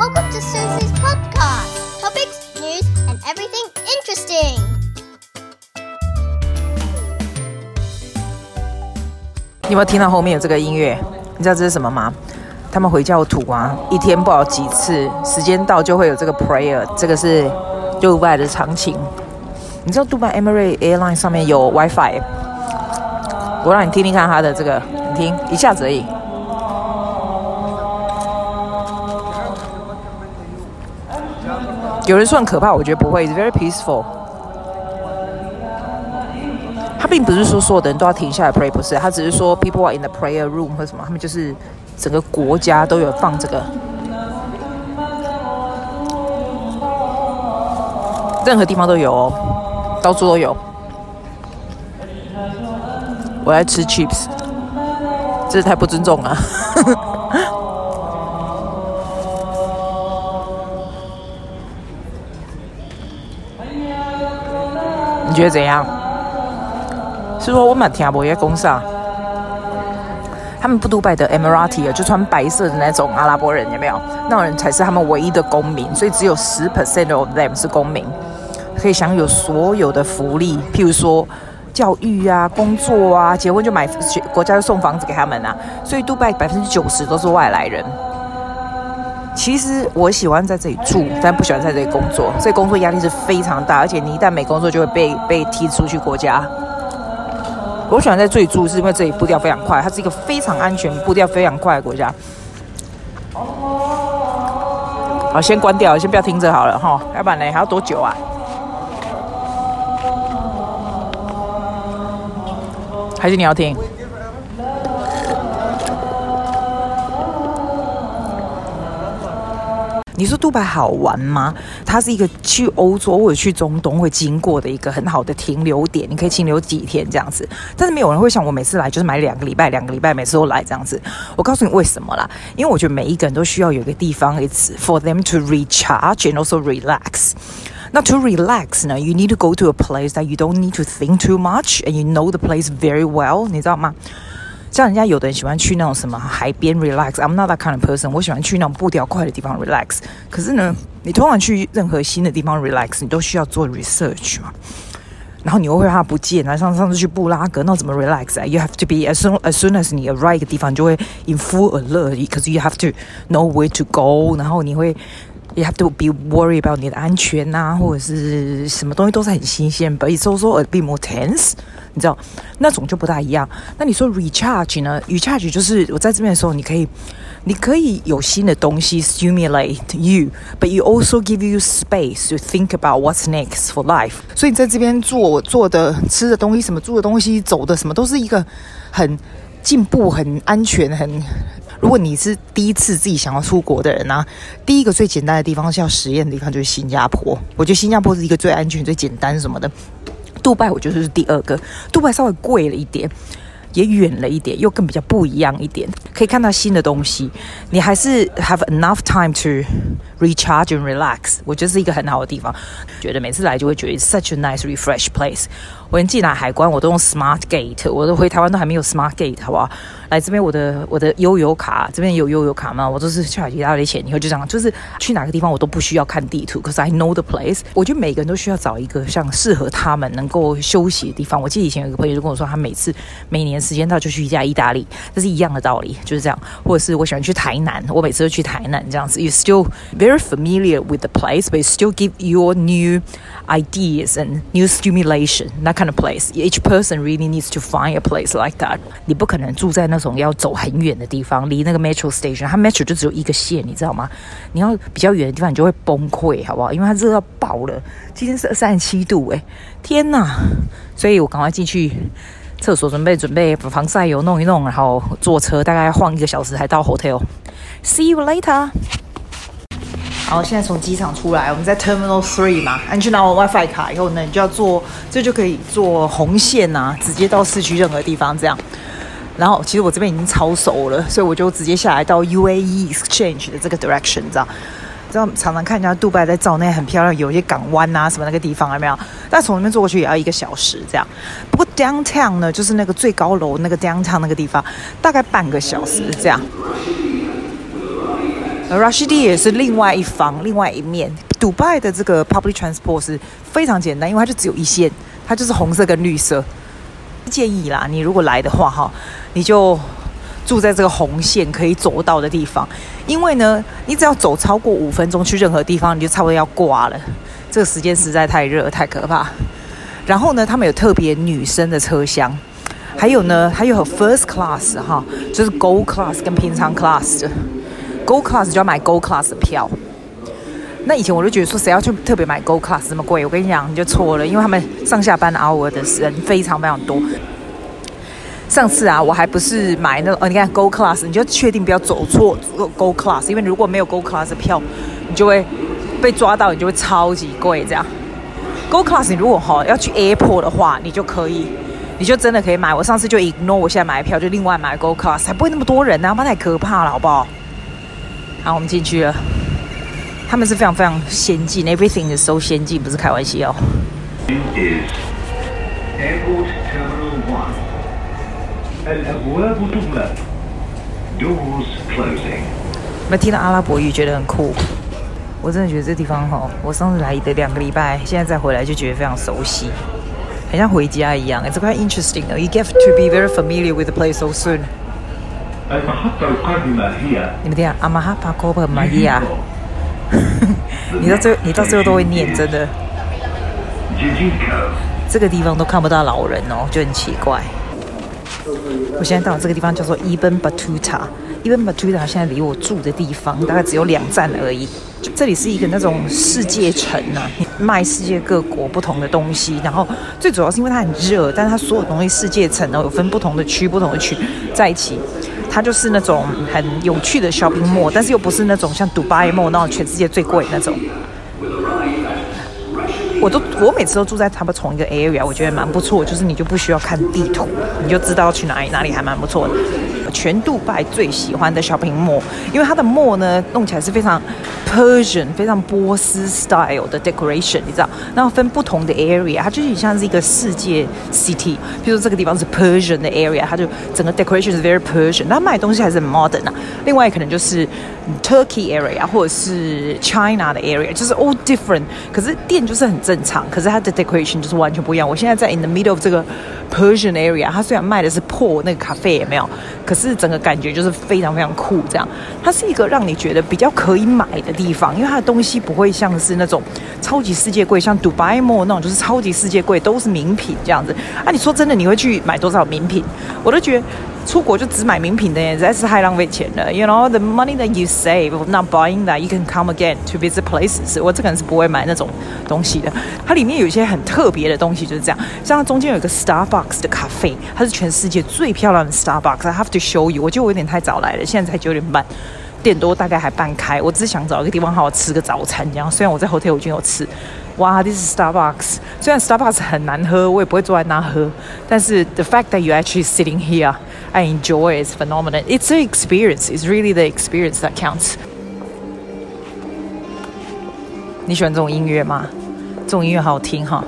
Welcome to Susie's podcast. Topics, news, and everything interesting. 你有没有听到后面有这个音乐？你知道这是什么吗？他们回教徒啊，一天不好几次，时间到就会有这个 prayer。这个是杜拜的常情。你知道杜拜 Emirates Airline 上面有 WiFi？我让你听听看它的这个，你听一下子而已。有人说很可怕，我觉得不会，is very peaceful。他并不是说所有的人都要停下来 pray，不是，他只是说 people are in the prayer room 或什么，他们就是整个国家都有放这个，任何地方都有哦，到处都有。我来吃 chips，这是太不尊重了。觉得怎样？是说我蛮听不也公上，他们不杜拜的 Emirati 啊，就穿白色的那种阿拉伯人有没有？那种人才是他们唯一的公民，所以只有十 percent of them 是公民，可以享有所有的福利，譬如说教育啊、工作啊、结婚就买国家就送房子给他们啊，所以杜拜百分之九十都是外来人。其实我喜欢在这里住，但不喜欢在这里工作。所以工作压力是非常大，而且你一旦没工作，就会被被踢出去国家。我喜欢在这里住，是因为这里步调非常快，它是一个非常安全、步调非常快的国家。好，先关掉，先不要听着好了哈，要不然呢还要多久啊？还是你要听？你说杜拜好玩吗？它是一个去欧洲或者去中东会经过的一个很好的停留点，你可以停留几天这样子。但是没有人会想我每次来就是买两个礼拜，两个礼拜每次都来这样子。我告诉你为什么啦？因为我觉得每一个人都需要有一个地方，it's for them to recharge and also relax。那 to relax 呢，you need to go to a place that you don't need to think too much and you know the place very well，你知道吗？像人家有的人喜欢去那种什么海边 relax，I'm not that kind of person。我喜欢去那种步调快的地方 relax。可是呢，你通常去任何新的地方 relax，你都需要做 research 嘛。然后你又会怕不见啊。上上次去布拉格，那怎么 relax？You have to be as soon as soon as 你 arrive 一个地方，就会 in full alert，because you have to know where to go。然后你会。You have to be worried about 你的安全呐、或者是什么东西都是很新鲜，but it's also a bit more tense，你知道，那种就不大一样。那你说 recharge 呢？recharge 就是我在这边的时候，你可以，你可以有新的东西 stimulate you，but you also give you space to think about what's next for life。所以你在这边做做的、吃的东西，什么住的东西、走的什么，都是一个很进步、很安全、很。如果你是第一次自己想要出国的人呢、啊，第一个最简单的地方是要实验的地方就是新加坡。我觉得新加坡是一个最安全、最简单什么的。杜拜我觉得是第二个，杜拜稍微贵了一点，也远了一点，又更比较不一样一点，可以看到新的东西。你还是 have enough time to recharge and relax。我觉得是一个很好的地方，觉得每次来就会觉得 such a nice refresh place。我连进来海关我都用 smart gate，我都回台湾都还没有 smart gate，好不好？来这边，我的我的悠游卡这边有悠游卡吗？我都是去一大堆钱，以后就这样，就是去哪个地方我都不需要看地图，cause I know the place。我觉得每个人都需要找一个像适合他们能够休息的地方。我记得以前有一个朋友就跟我说，他每次每年时间到就去一家意大利，这是一样的道理，就是这样。或者是我喜欢去台南，我每次都去台南这样子。You still very Very familiar with the place, but still give your new ideas and new stimulation. That kind of place. Each person really needs to find a place like that. 你不可能住在那。种要走很远的地方，离那个 metro station，它 metro 就只有一个线，你知道吗？你要比较远的地方，你就会崩溃，好不好？因为它热到爆了，今天是三十七度，哎，天哪！所以我赶快进去厕所，准备准备把防晒油弄一弄，然后坐车，大概要晃一个小时才到 hotel。See you later。好，现在从机场出来，我们在 terminal three 嘛，你去拿我 WiFi 卡以后呢，你就要坐，这就可以坐红线啊，直接到市区任何地方这样。然后其实我这边已经超熟了，所以我就直接下来到 UAE Exchange 的这个 direction，你知道？知道常常看人家杜拜在照那很漂亮，有一些港湾啊什么那个地方有没有？但从那边坐过去也要一个小时这样。不过 downtown 呢，就是那个最高楼那个 downtown 那个地方，大概半个小时这样。Rashidi 也是另外一方，另外一面。杜拜的这个 public transport 是非常简单，因为它就只有一线，它就是红色跟绿色。建议啦，你如果来的话哈，你就住在这个红线可以走到的地方，因为呢，你只要走超过五分钟去任何地方，你就差不多要挂了。这个时间实在太热，太可怕。然后呢，他们有特别女生的车厢，还有呢，还有 first class 哈，就是 gold class 跟平常 class 的。Gold class 就要买 Gold class 的票。那以前我就觉得说，谁要去特别买 Gold class 这么贵？我跟你讲，你就错了，因为他们上下班 hour 的人非常非常多。上次啊，我还不是买那个哦，你看 Gold class，你就确定不要走错 Gold class，因为如果没有 Gold class 的票，你就会被抓到，你就会超级贵这样。Gold class 你如果哈要去 airport 的话，你就可以，你就真的可以买。我上次就 ignore 我现在买的票，就另外买 Gold class，还不会那么多人呢、啊，那太可怕了，好不好？好，我们进去了。他们是非常非常先进，everything is so 先进，不是开玩笑。没听到阿拉伯语，觉得很酷。我真的觉得这地方哈，我上次来的两个礼拜，现在再回来就觉得非常熟悉，很像回家一样。It's quite interesting. You get to be very familiar with the place so soon. 你们听啊，阿玛哈帕科帕玛利亚，你到最后你到最后都会念，真的。这个地方都看不到老人哦，就很奇怪。我现在到这个地方叫做 Ibn Battuta，Ibn Battuta 现在离我住的地方大概只有两站而已。这里是一个那种世界城呐、啊，卖世界各国不同的东西。然后最主要是因为它很热，但是它所有东西世界城呢有分不同的区，不同的区在一起。它就是那种很有趣的 shopping mall，但是又不是那种像 Dubai Mall 那种全世界最贵那种。我都我每次都住在他们同一个 area，我觉得蛮不错，就是你就不需要看地图，你就知道去哪里，哪里还蛮不错的。全杜拜最喜欢的 shopping mall，因为它的 mall 呢弄起来是非常 Persian、非常波斯 style 的 decoration，你知道？然后分不同的 area，它就是像是一个世界 city。比如说这个地方是 Persian 的 area，它就整个 decoration 是 very Persian。它卖东西还是很 modern 啊。另外可能就是 Turkey area 或者是 China 的 area，就是 all different。可是店就是很正常，可是它的 decoration 就是完全不一样。我现在在 in the middle of 这个 Persian area，它虽然卖的是破那个咖啡也没有，可是。是整个感觉就是非常非常酷，这样，它是一个让你觉得比较可以买的地方，因为它的东西不会像是那种超级世界贵，像 Dubai Mall 那种就是超级世界贵，都是名品这样子。啊，你说真的，你会去买多少名品？我都觉得。出国就只买名品的，实在是太浪费钱了。You know the money that you save not buying that you can come again to visit places。我这个人是不会买那种东西的。它里面有一些很特别的东西，就是这样。像中间有一个 Starbucks 的咖啡，它是全世界最漂亮的 Starbucks。I have to show you。我觉得我有点太早来了，现在才九点半，店多大概还半开。我只是想找一个地方好好吃个早餐，这样。虽然我在 hotel 已经有吃。哇，this is Starbucks。虽然 Starbucks 很难喝，我也不会坐在那喝。但是 the fact that you actually sitting here。I enjoy it's phenomenal. It's the experience. It's really the experience that counts. 你喜欢这种音乐吗？这种音乐好好听哈。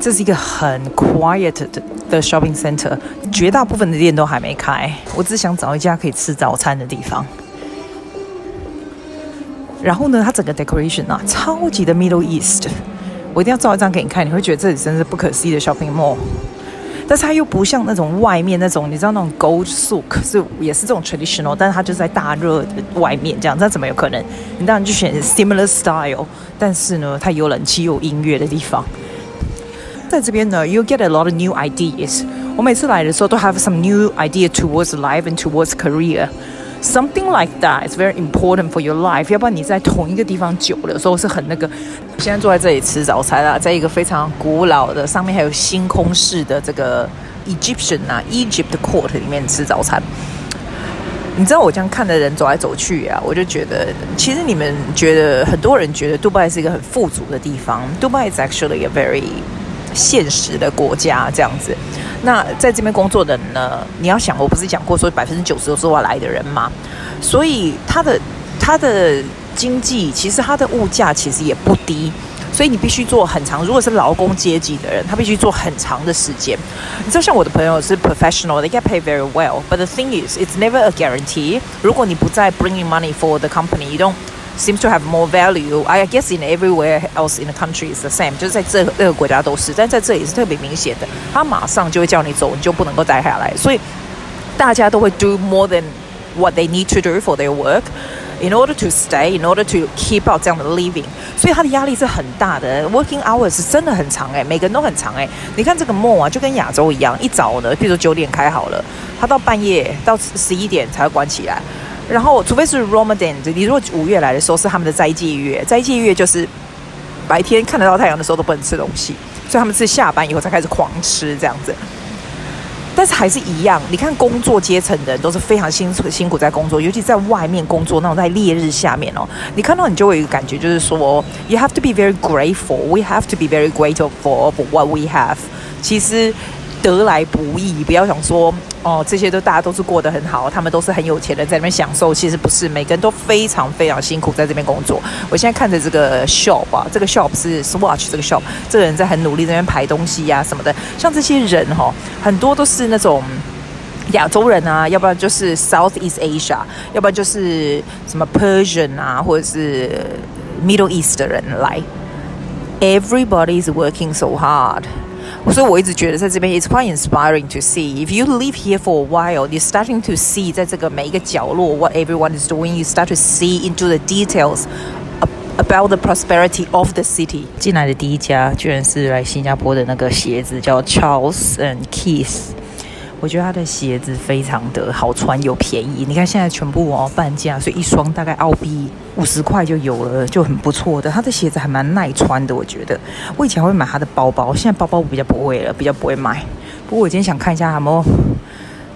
这是一个很 quiet 的的 shopping center，绝大部分的店都还没开。我只想找一家可以吃早餐的地方。然后呢，它整个 decoration 啊，超级的 Middle East。我一定要照一张给你看，你会觉得这里真是不可思议的 shopping mall。但是它又不像那种外面那种，你知道那种 Gold Souk 是也是这种 traditional，但是它就在大热的外面这样，那怎么有可能？你当然就选 similar style，但是呢，它有冷气有音乐的地方。在这边呢，you get a lot of new ideas。我每次来的时候都 have some new idea towards life and towards career。Something like that is very important for your life。要不然你在同一个地方久了的时候是很那个。现在坐在这里吃早餐啊，在一个非常古老的，上面还有星空式的这个 Egyptian 啊，Egypt Court 里面吃早餐。你知道我这样看的人走来走去啊，我就觉得，其实你们觉得很多人觉得杜拜是一个很富足的地方。杜拜 is actually a very 现实的国家这样子。那在这边工作的呢？你要想，我不是讲过说百分之九十都是外来的人吗？所以他的他的经济其实他的物价其实也不低。所以你必须做很长。如果是劳工阶级的人，他必须做很长的时间。你知道，像我的朋友是 professional，they get paid very well，but the thing is it's never a guarantee。如果你不再 bringing money for the company，you don't seems to have more value. I guess in everywhere else in the country is the same，就是在这这个国家都是，但在这里是特别明显的。他马上就会叫你走，你就不能够待下来。所以大家都会 do more than what they need to do for their work。In order to stay, in order to keep out 这样的 living，所以他的压力是很大的。Working hours 是真的很长诶，每个人都很长诶。你看这个 mall 啊，就跟亚洲一样，一早呢，比如九点开好了，他到半夜到十一点才会关起来。然后，除非是 Ramadan，你如果五月来的时候是他们的斋戒月，斋戒月就是白天看得到太阳的时候都不能吃东西，所以他们是下班以后才开始狂吃这样子。但是还是一样，你看工作阶层的人都是非常辛苦辛苦在工作，尤其在外面工作那种在烈日下面哦，你看到你就会有一个感觉，就是说，you have to be very grateful，we have to be very grateful for what we have。其实。得来不易，不要想说哦，这些都大家都是过得很好，他们都是很有钱的，在那边享受。其实不是，每个人都非常非常辛苦在这边工作。我现在看着这个 shop 啊，这个 shop 是 Swatch 这个 shop，这个人在很努力在那边排东西呀、什么的。像这些人哈、哦，很多都是那种亚洲人啊，要不然就是 Southeast Asia，要不然就是什么 Persian 啊，或者是 Middle East 的人来。Everybody is working so hard. 所以我一直觉得在这边，it's quite inspiring to see. If you live here for a while, you're starting to see 在这个每一个角落 what everyone is doing. You start to see into the details about the prosperity of the city. 进来的第一家居然是来新加坡的那个鞋子，叫 Charles and Keith。 我觉得他的鞋子非常的好穿又便宜，你看现在全部哦半价，所以一双大概澳币五十块就有了，就很不错的。他的鞋子还蛮耐穿的，我觉得。我以前会买他的包包，现在包包比较不会了，比较不会买。不过我今天想看一下有没有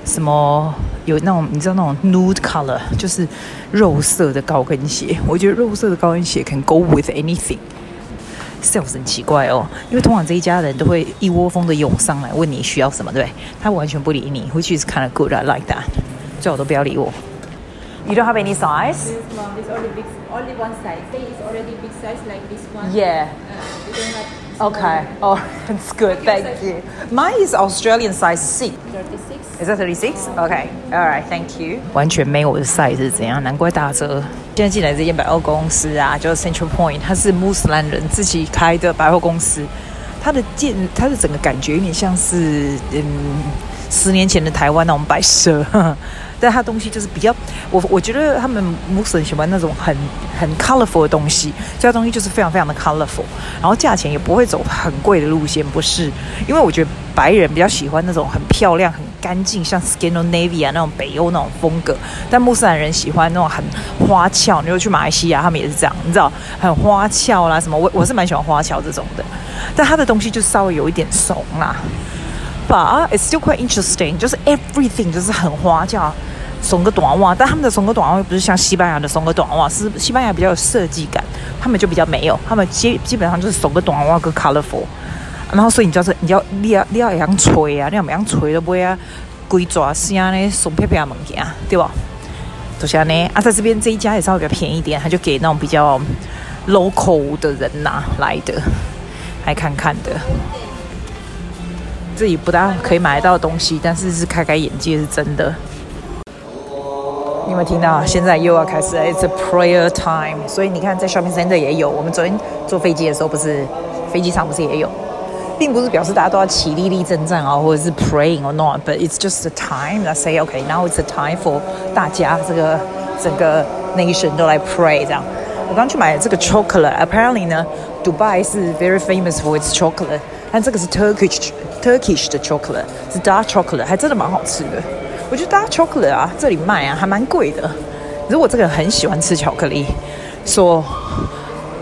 什么有那种你知道那种 nude color，就是肉色的高跟鞋。我觉得肉色的高跟鞋 can go with anything。Sales 很奇怪哦，因为通常这一家人都会一窝蜂的涌上来问你需要什么，对，他完全不理你，which is kind of good. I like that. 最好都不要理我。You don't have any size? This one, this only big, only one size. Is already big size like this one. Yeah. Uh, we don't have Okay. Oh, that's good. Thank you. Mine is Australian size C. Thirty-six. Is that thirty-six? Okay. All right. Thank you. 完全没有我的 size 怎样？难怪打折。现在进来这间百货公司啊，叫 Central Point，它是穆斯兰人自己开的百货公司。它的建，它的整个感觉有点像是嗯，十年前的台湾那种摆设。但它东西就是比较，我我觉得他们穆斯林喜欢那种很很 colorful 的东西，这东西就是非常非常的 colorful，然后价钱也不会走很贵的路线，不是，因为我觉得白人比较喜欢那种很漂亮、很干净，像 Scandinavia 那种北欧那种风格，但穆斯林人喜欢那种很花俏。你如果去马来西亚，他们也是这样，你知道，很花俏啦什么，我我是蛮喜欢花俏这种的，但他的东西就稍微有一点怂啦，but it's still quite interesting，就是 everything 就是很花俏。松个短袜，但他们的松个短袜又不是像西班牙的松个短袜，是西班牙比较有设计感，他们就比较没有，他们基基本上就是松个短袜跟 colorful，然后所以你就是你要你要你要样吹啊，你要怎样吹都不会啊，鬼爪是啊呢，松飘飘的物件，对吧？就像呢，啊，在这边这一家也稍微比较便宜点，他就给那种比较 local 的人拿来的，来看看的，自己不大可以买得到的东西，但是是开开眼界，是真的。你有没有听到？现在又要开始了，It's a prayer time。所以你看，在 shopping center 也有。我们昨天坐飞机的时候，不是飞机场不是也有，并不是表示大家都要起立立正站啊，或者是 praying or not，but it's just a time that say okay now it's a time for 大家这个整个 nation 都来 pray 这样。我刚去买了这个 chocolate，apparently 呢，Dubai 是 very famous for its chocolate，但这个是 Turkish Turkish 的 chocolate，是 dark chocolate，还真的蛮好吃的。 我觉得 dark chocolate 啊，这里卖啊还蛮贵的。如果这个人很喜欢吃巧克力，说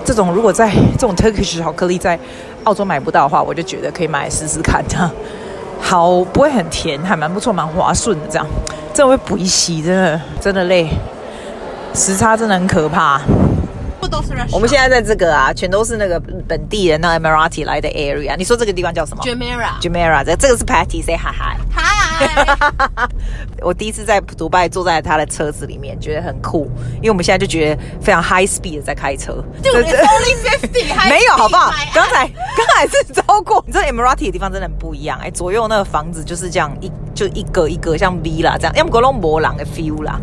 这种如果在这种 Turkish 巧克力在澳洲买不到的话，我就觉得可以买来试试看。这样好，不会很甜，还蛮不错，蛮滑顺的。这样这会补一洗，真的真的累，时差真的很可怕。我们现在在这个啊，全都是那个本地人，那 Emirati 来的 area。你说这个地方叫什么？Jumeirah。Jumeirah，这这个是 Patty，say hi hi。Hi。我第一次在杜拜坐在他的车子里面，觉得很酷，因为我们现在就觉得非常 high speed 的在开车。就 only fifty，没有好不好？刚才刚才是超过。你知道 Emirati 的地方真的很不一样哎，左右那个房子就是这样一就一格一格像 V 啦这样，要么格隆博朗的 feel 啦。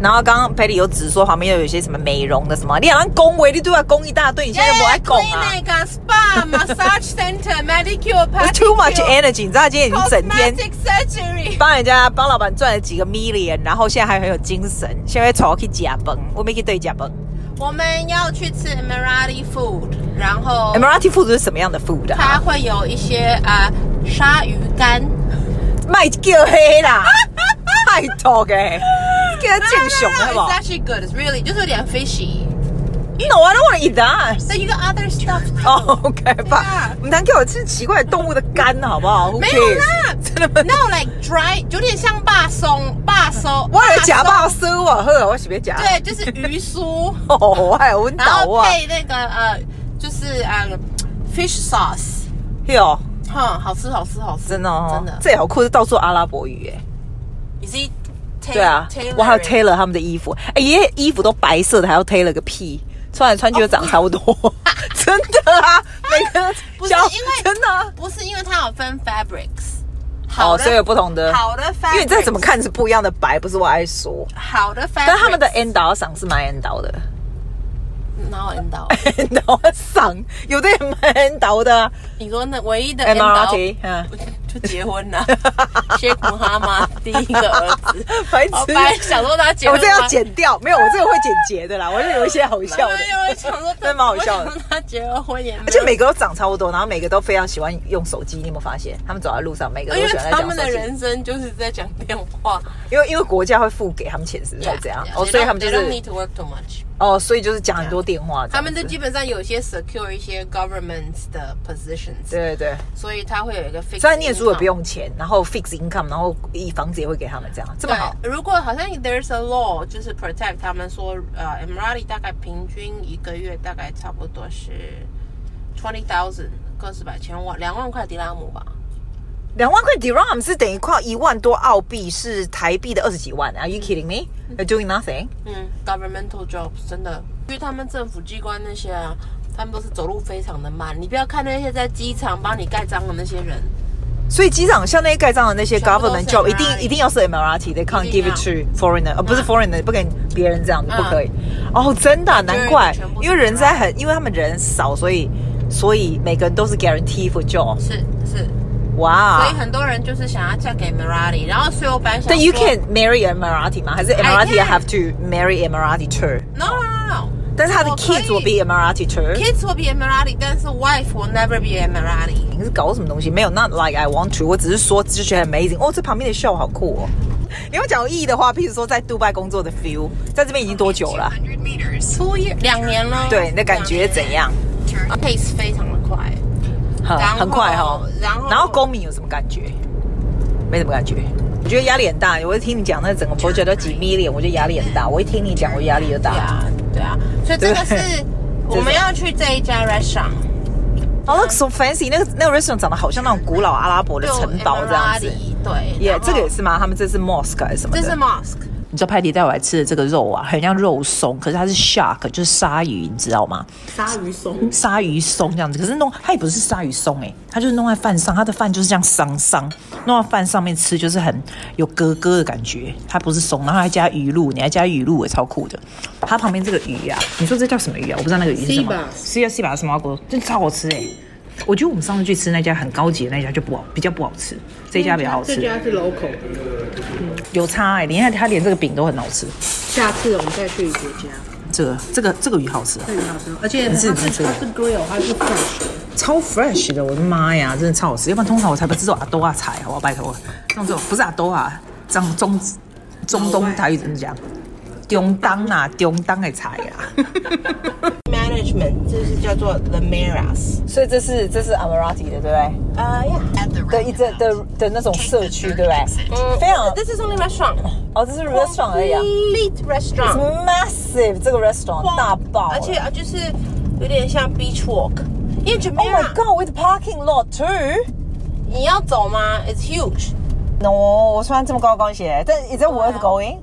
然后刚刚 Patty 有指说旁边又有一些什么美容的什么，你好像恭维，你都要恭一大堆，你现在又不爱恭啊？Spa、Massage Center、Manicure、Too much energy，你知道他今天已经整天帮人家帮老板赚了几个 million，然后现在还很有精神，现在跑去加崩，我们可以对加崩。我们要去吃 Emirati food，然后 Emirati food 是什么样的 food 啊？它会有一些啊鲨鱼干，卖叫黑啦，太多嘅。给它见熊了吧 It's actually good. It's really 就是有点 fishy. No, I don't want to eat that. So you got other stuff. Oh, OK 吧。我们谈给我吃奇怪的动物的肝，好不好？没有啦，真的吗？No, like dry，有点像霸松、霸松。我有假巴酥啊，呵，我随便讲。对，就是鱼酥。哦，我还有闻到啊。然后配那个呃，就是呃，fish sauce。哟，哼，好吃，好吃，好吃。真的哦，真的。这好酷，是到处阿拉伯语哎。See? 对啊，我还有 Taylor 他们的衣服，哎，爷爷衣服都白色的，还要 Taylor 个屁，穿来穿去都长差不多，真的啊，每个不是因为真的不是因为它有分 fabrics，好，所以有不同的好的 fabric，因为你再怎么看是不一样的白，不是我爱说好的 fabric，但他们的 end 导赏是蛮 end 导的，哪有 end 导？end 导赏有的也蛮 end 导的，你说那唯一的 end 导，嗯。就结婚了，Sheikh Mohammed 第一个儿子，白痴。本来想说他结婚，我这要剪掉，没有，我这个会剪结的啦。我就有一些好笑的，因为想说真蛮好笑的。他结了婚也，而且每个都长差不多，然后每个都非常喜欢用手机。你有没有发现？他们走在路上，每个都喜欢在讲。他们的人生就是在讲电话，因为因为国家会付给他们钱，是才这样。哦，所以他们就是。哦，所以就是讲很多电话。他们都基本上有些 secure 一些 government 的 positions。对对对。所以他会有一个 fix。虽然念书也不用钱。然后 fix income，然后一房子也会给他们这样，这么好。如果好像 there's a law，就是 protect 他们说，呃，Emirati 大概平均一个月大概差不多是 twenty thousand，个十百千万两万块迪拉姆吧。两万块迪拉姆是等于快一万多澳币，是台币的二十几万。Are you kidding me? You're doing nothing？嗯，governmental jobs 真的，因为他们政府机关那些啊，他们都是走路非常的慢。你不要看那些在机场帮你盖章的那些人。所以机场像那些盖章的那些 government job 一定一定要是 Emirati，they can't give it to foreigner，而不是 foreigner，不给别人这样子，不可以。哦，真的，难怪，因为人在很，因为他们人少，所以所以每个人都是 guarantee for job。是是，哇！所以很多人就是想要嫁给 Emirati，然后所以我本来想，但 you can marry Emirati 吗？还是 Emirati have to marry Emirati too？No no no no。但是他的 kids will be Emirati too。Kids will be Emirati，但是 wife will never be Emirati。你是搞什么东西？没有，not like I want to。我只是说，就觉得很 amazing。哦，这旁边的 show 好酷哦。你要讲意义的话，譬如说在杜拜工作的 feel，在这边已经多久了？Two years，两年了。对，你的感觉怎样？Pace 非常的快，很很快哈。然后，然后公民有什么感觉？没什么感觉。我觉得压力很大。我一听你讲那整个 project 都几 million，我觉得压力很大。我一听你讲，我压力就大。对啊，所以这个是 我们要去这一家 restaurant。哦，look so fancy！那个那个 restaurant 长得好像那种古老阿拉伯的城堡这样子。对，耶，这个也是吗？他们这是 mosque 还是什么？这是 mosque。你知道派迪带我来吃的这个肉啊，很像肉松，可是它是 shark，就是鲨鱼，你知道吗？鲨鱼松，鲨鱼松这样子，可是弄它也不是鲨鱼松哎，它就是弄在饭上，它的饭就是这样桑桑，弄到饭上面吃就是很有咯咯的感觉，它不是松，然后还加鱼露，你还加鱼露也超酷的。它旁边这个鱼啊，你说这叫什么鱼啊？我不知道那个鱼是什么，是要西巴什么锅，真超好吃哎。我觉得我们上次去吃那家很高级的那家就不好，比较不好吃。这家比较好吃。这家是 local，嗯，有差哎，你看他连这个饼都很好吃。下次我们再去别家。这个这个这个鱼好吃，这个鱼好吃，而且它是它是 grill，它是 fresh，超 fresh 的，我的妈呀，真的超好吃。要不然通常我才不知道阿多啊菜，好不好？拜托，这种不是阿多啊，这样中中东台语怎么讲？中东啊，中东的菜啊。这是叫做 The Meras，所以这是这是 Emirati 的，对不对？啊呀，的一的的的那种社区，对不对？嗯，非常。This is only restaurant。哦，这是 restaurant 而已啊。Complete restaurant。It's massive，这个 restaurant 大爆。而且啊，就是有点像 beach walk。因为 Jumeirah。Oh my god，with parking lot too。你要走吗？It's huge。 No，我穿这么高跟鞋，但 is it worth going？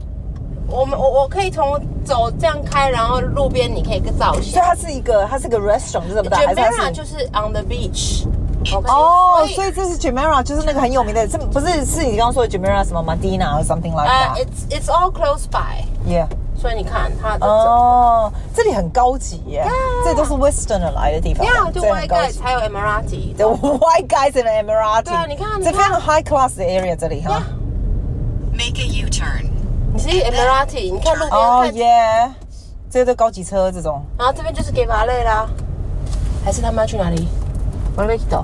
我们我我可以从走这样开，然后路边你可以照相。所以它是一个，它是个 restaurant，是这么大，还是它是就是 on the beach。哦，所以这是 Jumeirah，就是那个很有名的，这不是是你刚刚说的 Jumeirah 什么 Medina 或 something like that？呃，it's it's all close by。Yeah。所以你看它哦，这里很高级耶，这都是 Westerner 来的地方。Yeah，就 White Guys 还有 Emirati。The White Guys and Emirati。对啊，你看，这非常 high class 的 area 这里哈。Make a U-turn。你是 Emirati，你看路边看。哦耶，这些都高级车这种。然后这边就是给马累啦，还是他们要去哪里？往那边走。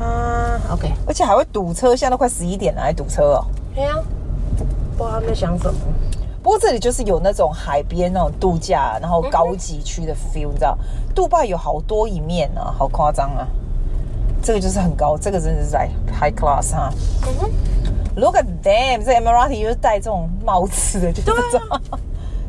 啊，OK。而且还会堵车，现在都快十一点了，还堵车哦。对啊，不知道他们在想什么。不过这里就是有那种海边那种度假，然后高级区的 feel，你知道？杜拜有好多一面啊，好夸张啊！这个就是很高，这个真的是在 high class 哈。嗯哼 ，Look at them，这 Emirati 就是戴这种帽子的，就这种。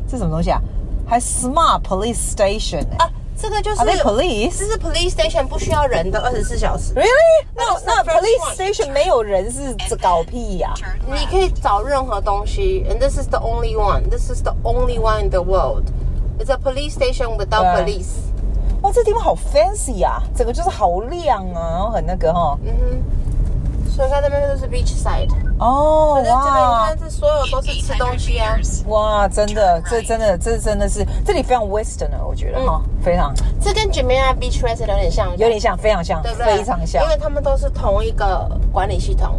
这什么东西啊？还 smart police station 啊？这个就是 police，这是 police station 不需要人的二十四小时。Really？那那 police station 没有人是搞屁呀？你可以找任何东西，and this is the only one. This is the only one in the world. It's a police station without police. 哇，这地方好 fancy 啊！整个就是好亮啊，然后很那个哈。嗯哼。所以它那边都是 beach 哦，哇！这边你看，这所有都是吃东西啊！哇，真的，这真的，这真的是这里非常 Western 我觉得哈，非常。这跟 Jumeirah Beach Resort 有点像，有点像，非常像，对不对？非常像，因为他们都是同一个管理系统，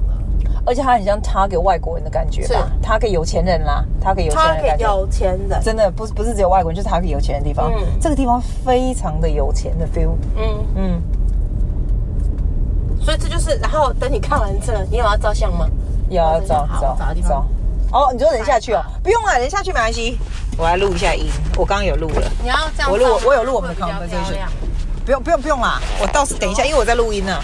而且它很像他给外国人的感觉吧？他给有钱人啦，他给有钱人，有钱人，真的不是不是只有外国人，就是他给有钱的地方。这个地方非常的有钱的 feel，嗯嗯。所以这就是，然后等你看完这，你有要照相吗？有要照照照。哦，你就忍下去哦，不用了，忍下去没关系。我来录一下音，我刚刚有录了。你要这样，我录，我有录我们的 conversation。不用不用不用啦，我倒是等一下，因为我在录音呢。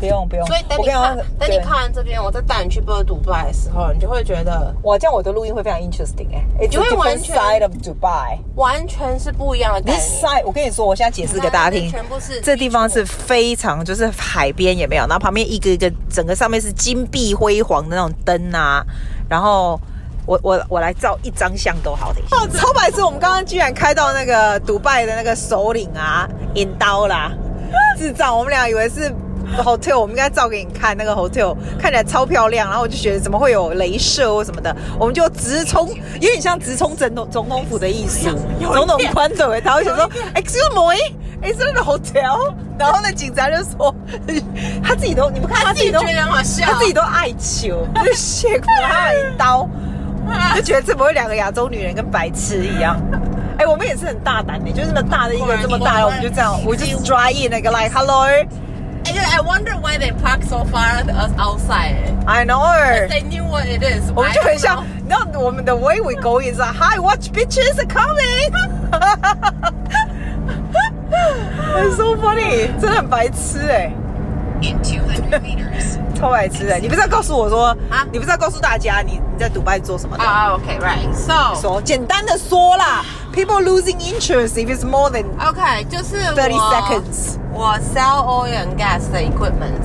不用不用，所以等你看，等你看完这边，我再带你去波尔杜拜的时候，你就会觉得，哇，这样我的录音会非常 interesting 哎，就会完全 side of Dubai，完全是不一样的。This side，我跟你说，我现在解释给大家听，全部是这地方是非常就是海边也没有，然后旁边一个一个，整个上面是金碧辉煌的那种灯啊，然后我我我来照一张相都好的。哦，超白痴，我们刚刚居然开到那个杜拜的那个首领啊，引刀啦，智障，我们俩以为是。Hotel 我们应该照给你看，那个 hotel 看起来超漂亮，然后我就觉得怎么会有镭射或什么的，我们就直冲，有点像直冲总统总统府的意思，总统宽腿，他会想说 excuse me，is that the hotel？然后那警察就说，他自己都你们看他自己都他自己都爱求，就血苦他一刀，就觉得怎么会两个亚洲女人跟白痴一样？哎，我们也是很大胆的，就这么大的一个这么大的，我们就这样，我就 drive in 那个 like hello。I wonder why they park so far outside. I know. They knew what it is. 我们就很像，你知道我们的 way we go is like, hi, watch bitches are coming. It's so funny，真的很白痴哎。In two hundred meters. 超白痴哎！你不是要告诉我说啊？你不是要告诉大家你你在迪拜做什么的啊？OK, right. So 说简单的说啦，people losing interest if it's more than OK，就是 thirty seconds。 我 sell oil and gas 的 equipment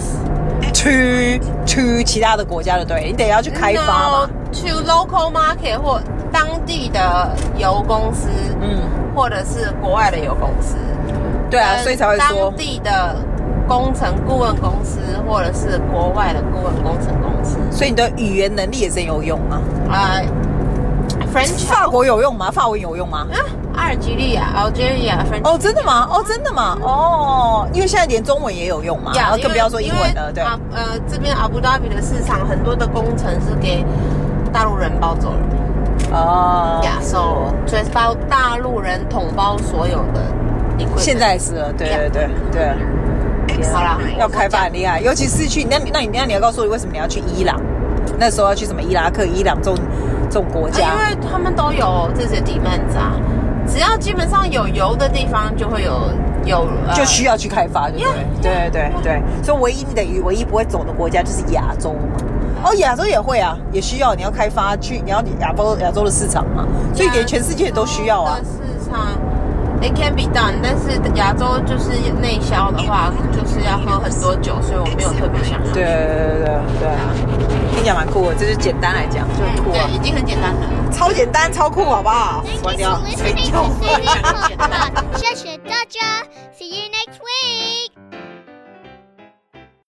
to to 其他的国家的对，你得要去开发嘛。To local market 或当地的油公司，嗯，或者是国外的油公司，对啊，所以才会说当地的。工程顾问公司，或者是国外的顾问工程公司，所以你的语言能力也真有用啊！啊、uh,，French，法国有用吗？法文有用吗？啊，阿尔及利亚，Algeria，French。哦，真的吗？哦，真的吗？哦，因为现在连中文也有用嘛，然后更不要说英文了。对啊，呃，这边阿布达比的市场很多的工程是给大陆人包走了。哦，亚洲，所以包大陆人统包所有的。现在是了，对对对对。好啦，要开发很厉害，尤其是去那，那你那你要告诉我，为什么你要去伊朗？那时候要去什么伊拉克、伊朗这种这种国家？因为他们都有这些 demand 啊，只要基本上有油的地方，就会有有就需要去开发，对不对？对对对，所以唯一你等于唯一不会走的国家就是亚洲嘛。哦，亚洲也会啊，也需要你要开发去，你要亚洲亚洲的市场嘛，所以给全世界都需要啊。市场。It can be done，但是亚洲就是内销的话，就是要喝很多酒，所以我没有特别想要。对对对起来蛮酷的，就是简单来讲就很酷啊对，，已经很简单了。超简单超酷，好不好关掉.谢谢大家，See you next week.